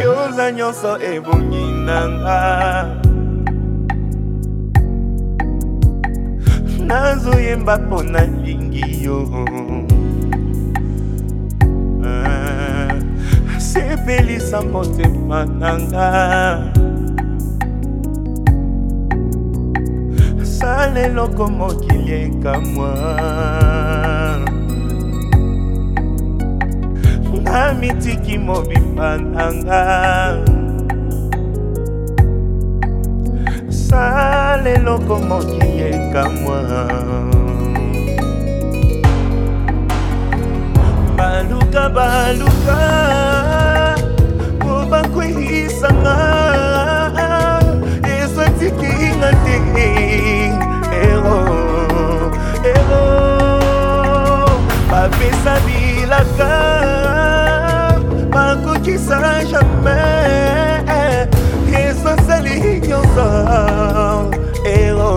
keuza nyonso ebongi nanga nazoyemba mpo nalingi yo ah, sepelisa motema nanga sala eloko mokili ekamwa na mitiki mobimba nanga sala eloko moki ekamwa baluka baluka po bakwehisanga me ezazali nyonso ero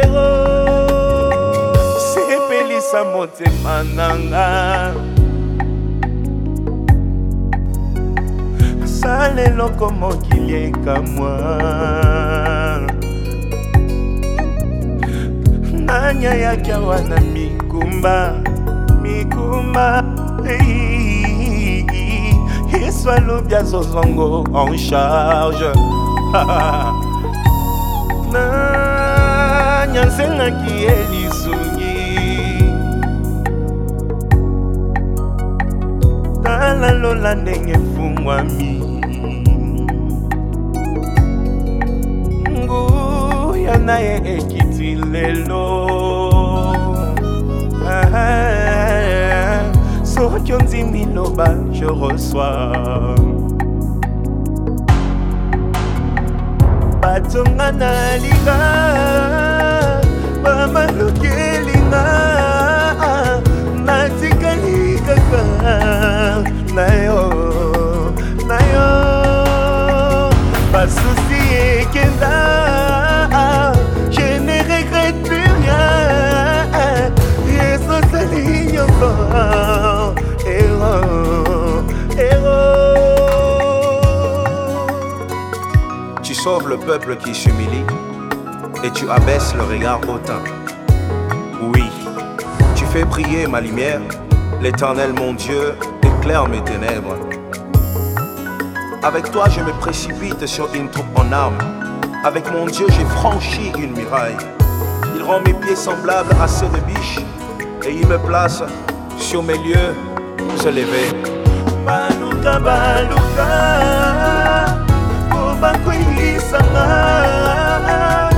ero sepelisa motema nanga sala eloko mokili ekamwa nanyayaki awa na mikumba mikumba hey. François Lobia Zozango en charge nanyanzelaki ye lisungi tala lola ndenge efungwami nguya na ye ekiti lelo kionzini loba je reçois batonga nalinga bamalokelinga natikali kaka na yo na yo basusi ekenda je ne regrette plus rien yesosali nyonso le peuple qui s'humilie et tu abaisses le regard hautain. Oui, tu fais prier ma lumière, l'éternel mon Dieu éclaire mes ténèbres. Avec toi je me précipite sur une troupe en armes, avec mon Dieu j'ai franchi une muraille. Il rend mes pieds semblables à ceux de biche et il me place sur mes lieux se élevés. kopesanga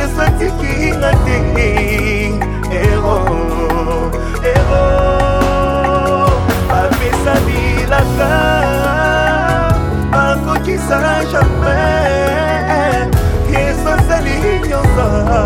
ezatikinga te ero ero apesa bilaka akokisa jamai yesu asali nyonso